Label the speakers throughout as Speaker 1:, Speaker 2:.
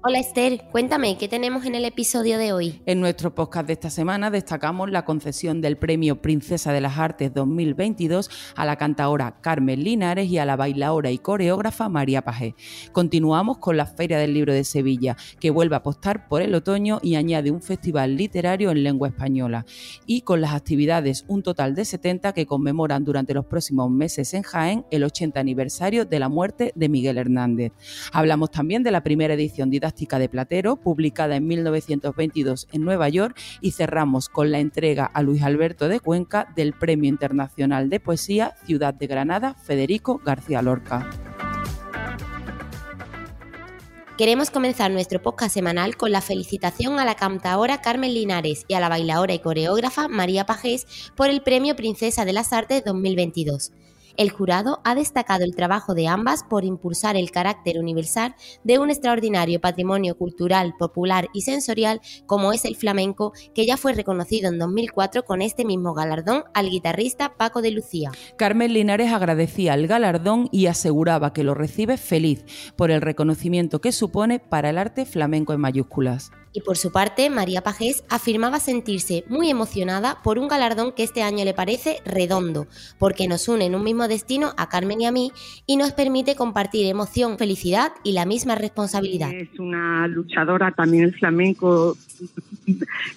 Speaker 1: Hola Esther, cuéntame, ¿qué tenemos en el episodio de hoy?
Speaker 2: En nuestro podcast de esta semana destacamos la concesión del Premio Princesa de las Artes 2022 a la cantaora Carmen Linares y a la bailaora y coreógrafa María Pajé. Continuamos con la Feria del Libro de Sevilla, que vuelve a apostar por el otoño y añade un festival literario en lengua española. Y con las actividades, un total de 70 que conmemoran durante los próximos meses en Jaén el 80 aniversario de la muerte de Miguel Hernández. Hablamos también de la primera edición de Platero, publicada en 1922 en Nueva York, y cerramos con la entrega a Luis Alberto de Cuenca del Premio Internacional de Poesía Ciudad de Granada Federico García Lorca.
Speaker 1: Queremos comenzar nuestro podcast semanal con la felicitación a la cantaora Carmen Linares y a la bailaora y coreógrafa María Pajés por el Premio Princesa de las Artes 2022. El jurado ha destacado el trabajo de ambas por impulsar el carácter universal de un extraordinario patrimonio cultural, popular y sensorial como es el flamenco, que ya fue reconocido en 2004 con este mismo galardón al guitarrista Paco de Lucía.
Speaker 2: Carmen Linares agradecía el galardón y aseguraba que lo recibe feliz por el reconocimiento que supone para el arte flamenco en mayúsculas.
Speaker 1: Y por su parte, María Pajés afirmaba sentirse muy emocionada por un galardón que este año le parece redondo, porque nos une en un mismo destino a Carmen y a mí y nos permite compartir emoción, felicidad y la misma responsabilidad.
Speaker 3: Es una luchadora también el flamenco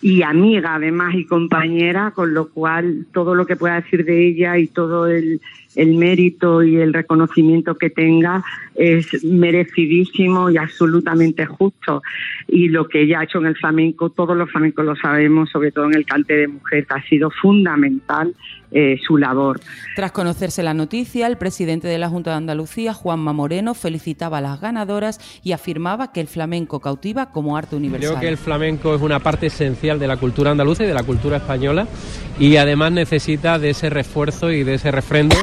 Speaker 3: y amiga además y compañera, con lo cual todo lo que pueda decir de ella y todo el el mérito y el reconocimiento que tenga es merecidísimo y absolutamente justo. Y lo que ella ha hecho en el flamenco, todos los flamencos lo sabemos, sobre todo en el cante de mujer, ha sido fundamental eh, su labor.
Speaker 2: Tras conocerse la noticia, el presidente de la Junta de Andalucía, Juanma Moreno, felicitaba a las ganadoras y afirmaba que el flamenco cautiva como arte universal.
Speaker 4: Creo que el flamenco es una parte esencial de la cultura andaluza y de la cultura española y además necesita de ese refuerzo y de ese refrendo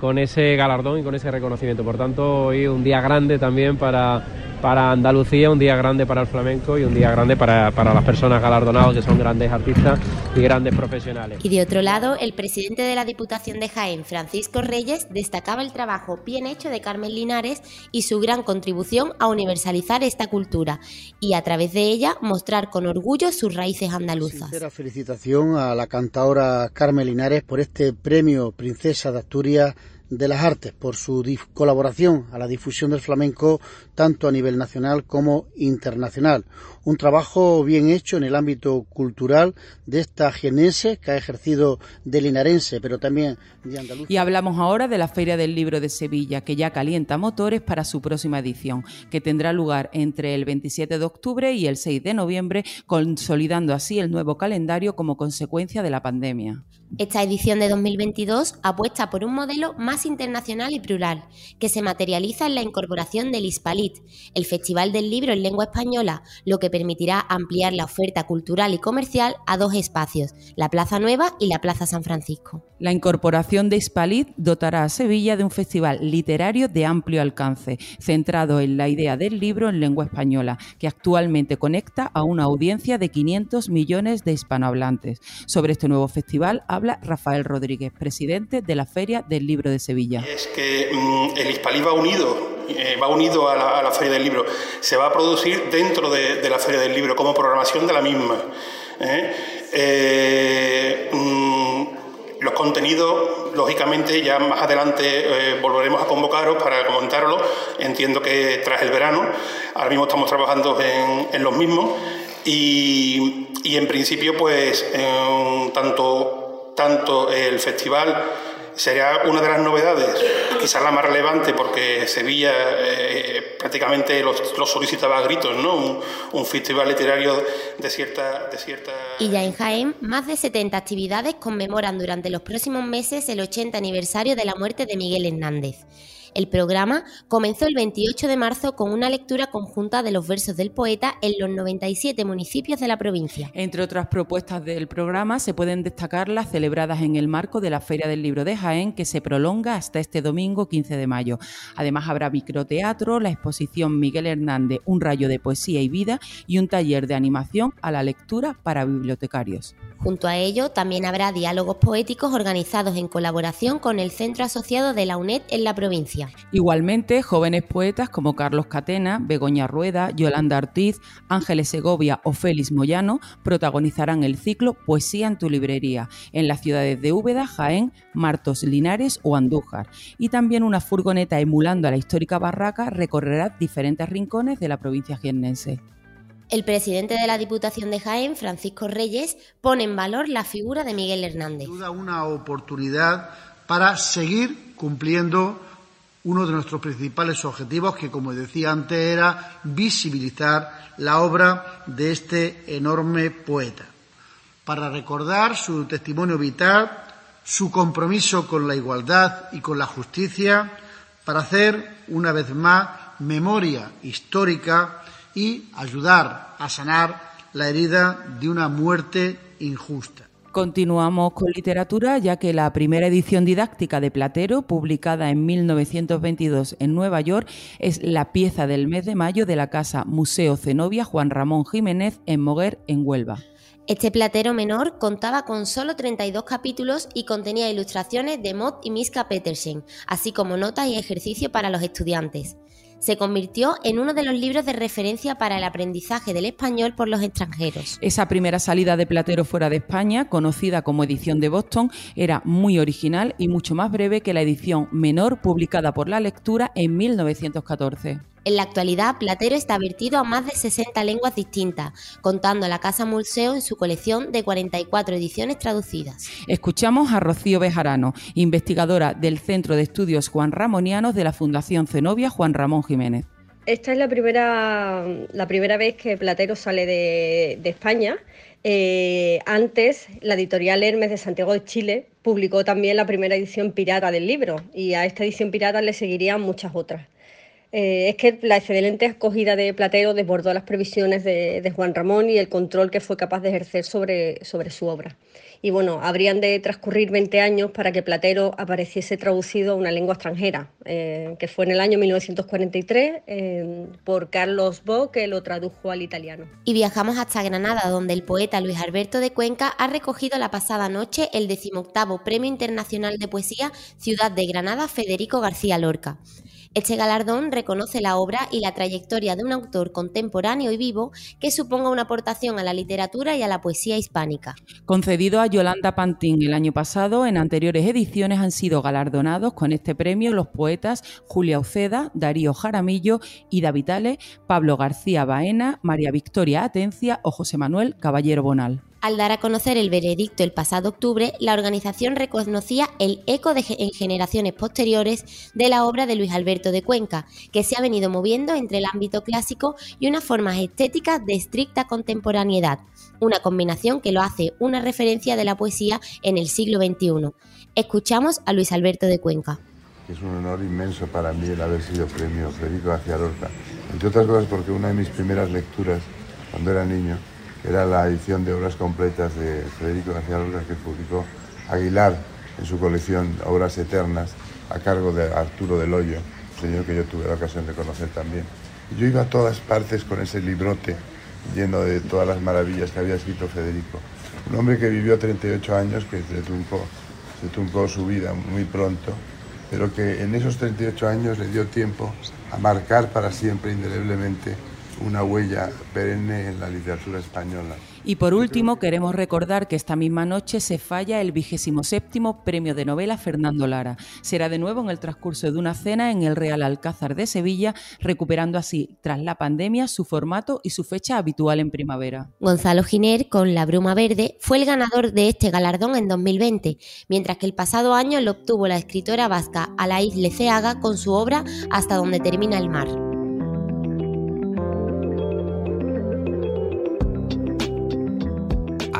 Speaker 4: con ese galardón y con ese reconocimiento. Por tanto, hoy un día grande también para, para Andalucía, un día grande para el flamenco y un día grande para, para, las personas galardonadas que son grandes artistas y grandes profesionales.
Speaker 1: Y de otro lado, el presidente de la Diputación de Jaén, Francisco Reyes, destacaba el trabajo bien hecho de Carmen Linares y su gran contribución a universalizar esta cultura y a través de ella mostrar con orgullo sus raíces andaluzas.
Speaker 5: Sincera felicitación a la cantadora Carmen Linares por este premio Princesa de Asturias de las Artes por su colaboración a la difusión del flamenco tanto a nivel nacional como internacional. Un trabajo bien hecho en el ámbito cultural de esta genense que ha ejercido de linarense, pero también de andaluz.
Speaker 2: Y hablamos ahora de la Feria del Libro de Sevilla, que ya calienta motores para su próxima edición, que tendrá lugar entre el 27 de octubre y el 6 de noviembre, consolidando así el nuevo calendario como consecuencia de la pandemia.
Speaker 1: Esta edición de 2022 apuesta por un modelo más internacional y plural, que se materializa en la incorporación del Hispalit, el Festival del Libro en lengua española, lo que permitirá ampliar la oferta cultural y comercial a dos espacios, la Plaza Nueva y la Plaza San Francisco.
Speaker 2: La incorporación de Hispalit dotará a Sevilla de un festival literario de amplio alcance, centrado en la idea del libro en lengua española, que actualmente conecta a una audiencia de 500 millones de hispanohablantes. Sobre este nuevo festival habla Rafael Rodríguez, presidente de la Feria del Libro de Sevilla.
Speaker 6: Es que mmm, el Hispalí va unido, eh, va unido a la, Feria del Libro. Se va a producir dentro de, la Feria del Libro como programación de la misma. ¿eh? Eh, mmm, los contenidos, lógicamente, ya más adelante volveremos a convocaros para comentarlo. Entiendo que tras el verano, ahora mismo estamos trabajando en, los mismos y, en principio, pues, tanto tanto el festival sería una de las novedades, quizás la más relevante, porque Sevilla eh, prácticamente lo, lo, solicitaba a gritos, ¿no? Un, un, festival literario de cierta, de cierta...
Speaker 1: Y ya en Jaén, más de 70 actividades conmemoran durante los próximos meses el 80 aniversario de la muerte de Miguel Hernández. El programa comenzó el 28 de marzo con una lectura conjunta de los versos del poeta en los 97 municipios de la provincia.
Speaker 2: Entre otras propuestas del programa se pueden destacar las celebradas en el marco de la Feria del Libro de Jaén, que se prolonga hasta este domingo 15 de mayo. Además habrá microteatro, la exposición Miguel Hernández, Un rayo de poesía y vida y un taller de animación a la lectura para bibliotecarios.
Speaker 1: Junto a ello, también habrá diálogos poéticos organizados en colaboración con el Centro Asociado de la UNED en la provincia.
Speaker 2: Igualmente, jóvenes poetas como Carlos Catena, Begoña Rueda, Yolanda Ortiz, Ángeles Segovia o Félix Moyano protagonizarán el ciclo Poesía en tu librería en las ciudades de Úbeda, Jaén, Martos, Linares o Andújar. Y también una furgoneta emulando a la histórica barraca recorrerá diferentes rincones de la provincia jiennense.
Speaker 1: El presidente de la Diputación de Jaén, Francisco Reyes, pone en valor la figura de Miguel Hernández.
Speaker 5: una oportunidad para seguir cumpliendo uno de nuestros principales objetivos, que como decía antes era visibilizar la obra de este enorme poeta, para recordar su testimonio vital, su compromiso con la igualdad y con la justicia, para hacer una vez más memoria histórica y ayudar a sanar la herida de una muerte injusta.
Speaker 2: Continuamos con literatura, ya que la primera edición didáctica de Platero, publicada en 1922 en Nueva York, es la pieza del mes de mayo de la casa Museo Zenobia Juan Ramón Jiménez en Moguer, en Huelva.
Speaker 1: Este platero menor contaba con solo 32 capítulos y contenía ilustraciones de Mott y Miska Petersen, así como notas y ejercicios para los estudiantes se convirtió en uno de los libros de referencia para el aprendizaje del español por los extranjeros.
Speaker 2: Esa primera salida de Platero fuera de España, conocida como edición de Boston, era muy original y mucho más breve que la edición menor publicada por la lectura en 1914.
Speaker 1: En la actualidad, Platero está vertido a más de 60 lenguas distintas, contando la Casa Museo en su colección de 44 ediciones traducidas.
Speaker 2: Escuchamos a Rocío Bejarano, investigadora del Centro de Estudios Juan Ramonianos de la Fundación Zenobia Juan Ramón Jiménez.
Speaker 7: Esta es la primera, la primera vez que Platero sale de, España. Eh, antes, la editorial Hermes de Santiago de Chile publicó también la primera edición pirata del libro y a esta edición pirata le seguirían muchas otras. Eh, es que la excelente acogida de Platero desbordó las previsiones de, Juan Ramón y el control que fue capaz de ejercer sobre, sobre su obra. Y bueno, habrían de transcurrir 20 años para que Platero apareciese traducido a una lengua extranjera, eh, que fue en el año 1943 eh, por Carlos Bo, que lo tradujo al italiano.
Speaker 1: Y viajamos hasta Granada, donde el poeta Luis Alberto de Cuenca ha recogido la pasada noche el decimoctavo Premio Internacional de Poesía Ciudad de Granada Federico García Lorca. Este galardón reconoce la obra y la trayectoria de un autor contemporáneo y vivo que suponga una aportación a la literatura y a la poesía hispánica.
Speaker 2: Concedido a Yolanda Pantín el año pasado, en anteriores ediciones han sido galardonados con este premio los poetas Julia Uceda, Darío Jaramillo, Ida Vitale, Pablo García Baena, María Victoria Atencia o José Manuel Caballero Bonal.
Speaker 1: Al dar a conocer el veredicto el pasado octubre, la organización reconocía el eco en generaciones posteriores de la obra de Luis Alberto de Cuenca, que se ha venido moviendo entre el ámbito clásico y unas formas estéticas de estricta contemporaneidad, una combinación que lo hace una referencia de la poesía en el siglo XXI. Escuchamos a Luis Alberto de Cuenca.
Speaker 8: Es un honor inmenso para mí el haber sido premio Federico García Lorca, entre otras cosas porque una de mis primeras lecturas, cuando era niño, era la edición de obras completas de Federico García Lorca que publicó Aguilar en su colección Obras Eternas a cargo de Arturo del Hoyo, señor que yo tuve la ocasión de conocer también. Yo iba a todas partes con ese librote lleno de todas las maravillas que había escrito Federico. Un hombre que vivió 38 años, que se truncó, se truncó su vida muy pronto, pero que en esos 38 años le dio tiempo a marcar para siempre, indeleblemente, una huella perenne en la literatura española.
Speaker 2: Y por último, queremos recordar que esta misma noche se falla el vigésimo séptimo Premio de Novela Fernando Lara. Será de nuevo en el transcurso de una cena en el Real Alcázar de Sevilla, recuperando así, tras la pandemia, su formato y su fecha habitual en primavera.
Speaker 1: Gonzalo Giner, con La Bruma Verde, fue el ganador de este galardón en 2020, mientras que el pasado año lo obtuvo la escritora vasca Alaís Leceaga con su obra Hasta donde termina el mar.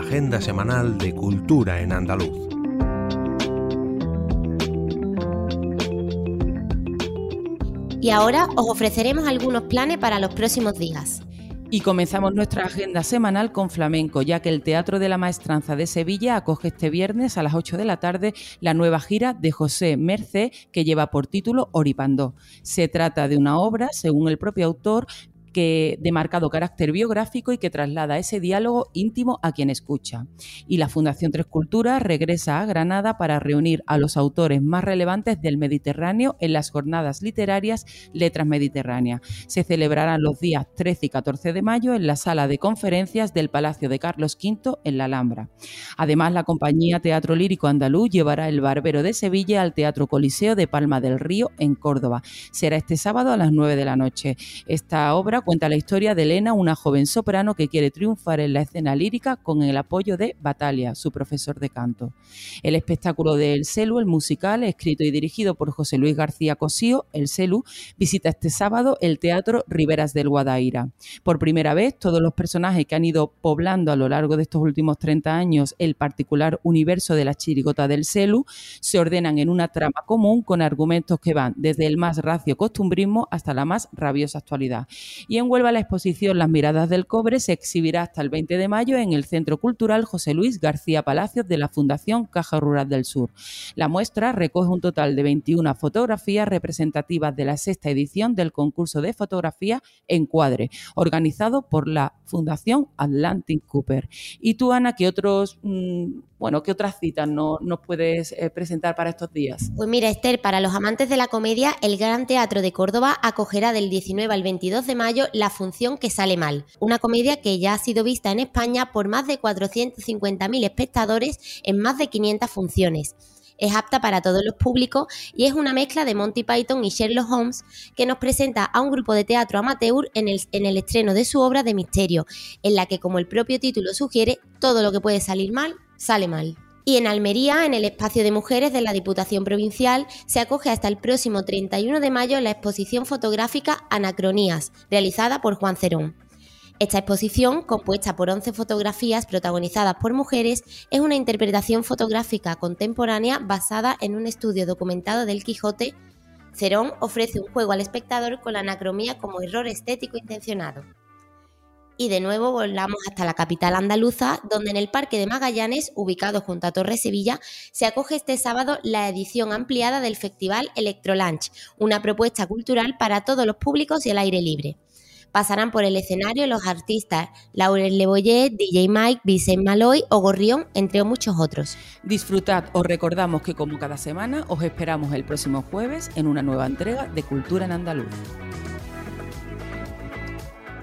Speaker 9: Agenda semanal de cultura en andaluz.
Speaker 1: Y ahora os ofreceremos algunos planes para los próximos días.
Speaker 2: Y comenzamos nuestra agenda semanal con flamenco, ya que el Teatro de la Maestranza de Sevilla acoge este viernes a las 8 de la tarde la nueva gira de José Mercé, que lleva por título Oripandó. Se trata de una obra, según el propio autor, que, de marcado carácter biográfico y que traslada ese diálogo íntimo a quien escucha. Y la Fundación Tres Culturas regresa a Granada para reunir a los autores más relevantes del Mediterráneo en las jornadas literarias Letras Mediterráneas. Se celebrarán los días 13 y 14 de mayo en la sala de conferencias del Palacio de Carlos V en la Alhambra. Además, la compañía Teatro Lírico Andaluz llevará el Barbero de Sevilla al Teatro Coliseo de Palma del Río en Córdoba. Será este sábado a las 9 de la noche. Esta obra cuenta la historia de Elena, una joven soprano que quiere triunfar en la escena lírica con el apoyo de Batalia, su profesor de canto. El espectáculo de El Celu, el musical, escrito y dirigido por José Luis García Cosío, El Celu, visita este sábado el Teatro Riberas del Guadaira. Por primera vez, todos los personajes que han ido poblando a lo largo de estos últimos 30 años el particular universo de la chirigota del Celu se ordenan en una trama común con argumentos que van desde el más racio costumbrismo hasta la más rabiosa actualidad y en Huelva la exposición Las miradas del cobre se exhibirá hasta el 20 de mayo en el Centro Cultural José Luis García Palacios de la Fundación Caja Rural del Sur. La muestra recoge un total de 21 fotografías representativas de la sexta edición del concurso de fotografía Encuadre, organizado por la Fundación Atlantic Cooper. Y tú, Ana, ¿qué otros, mm, bueno, qué otras citas no, nos puedes eh, presentar para estos días?
Speaker 1: Pues mira, Esther, para los amantes de la comedia, el Gran Teatro de Córdoba acogerá del 19 al 22 de mayo la función que sale mal, una comedia que ya ha sido vista en España por más de 450.000 espectadores en más de 500 funciones es apta para todos los públicos y es una mezcla de Monty Python y Sherlock Holmes que nos presenta a un grupo de teatro amateur en el, en el estreno de su obra de misterio, en la que, como el propio título sugiere, todo lo que puede salir mal, sale mal. Y en Almería, en el espacio de mujeres de la Diputación Provincial, se acoge hasta el próximo 31 de mayo la exposición fotográfica Anacronías, realizada por Juan Cerón. Esta exposición, compuesta por 11 fotografías protagonizadas por mujeres, es una interpretación fotográfica contemporánea basada en un estudio documentado del Quijote. Cerón ofrece un juego al espectador con la anacromía como error estético intencionado. Y de nuevo volamos hasta la capital andaluza, donde en el Parque de Magallanes, ubicado junto a Torre Sevilla, se acoge este sábado la edición ampliada del Festival Electrolunch, una propuesta cultural para todos los públicos y al aire libre. Pasarán por el escenario los artistas Laurel Leboyer, DJ Mike, Vicente Maloy o Gorrión, entre muchos otros.
Speaker 2: Disfrutad, os recordamos que como cada semana os esperamos el próximo jueves en una nueva entrega de Cultura en Andaluz.